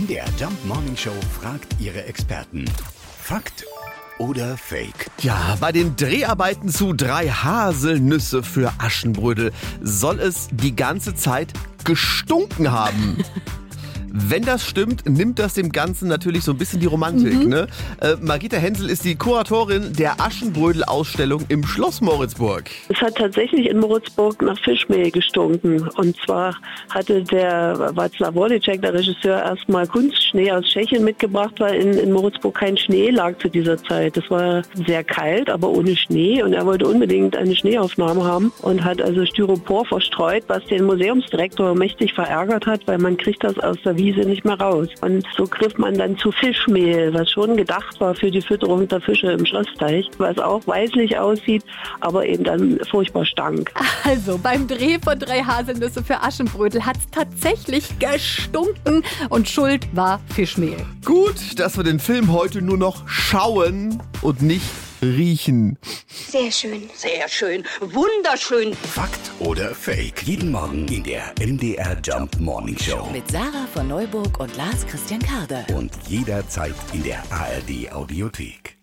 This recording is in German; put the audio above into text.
MDR Jump Morning Show fragt ihre Experten. Fakt oder Fake? Ja, bei den Dreharbeiten zu drei Haselnüsse für Aschenbrödel soll es die ganze Zeit gestunken haben. Wenn das stimmt, nimmt das dem Ganzen natürlich so ein bisschen die Romantik. Mhm. Ne? Äh, Margita Hensel ist die Kuratorin der Aschenbrödel-Ausstellung im Schloss Moritzburg. Es hat tatsächlich in Moritzburg nach Fischmehl gestunken. Und zwar hatte der Václav Wolicek, der Regisseur, erstmal Kunstschnee aus Tschechien mitgebracht, weil in, in Moritzburg kein Schnee lag zu dieser Zeit. Es war sehr kalt, aber ohne Schnee. Und er wollte unbedingt eine Schneeaufnahme haben und hat also Styropor verstreut, was den Museumsdirektor mächtig verärgert hat, weil man kriegt das aus der Wiese nicht mehr raus. Und so griff man dann zu Fischmehl, was schon gedacht war für die Fütterung der Fische im Schlossteich, was auch weißlich aussieht, aber eben dann furchtbar stank. Also beim Dreh von drei Haselnüsse für Aschenbrödel hat es tatsächlich gestunken und Schuld war Fischmehl. Gut, dass wir den Film heute nur noch schauen und nicht riechen. Sehr schön. Sehr schön, wunderschön. Fakt oder Fake? Jeden Morgen in der MDR Jump Morning Show. Mit Sarah von Neuburg und Lars Christian Karde. Und jederzeit in der ARD Audiothek.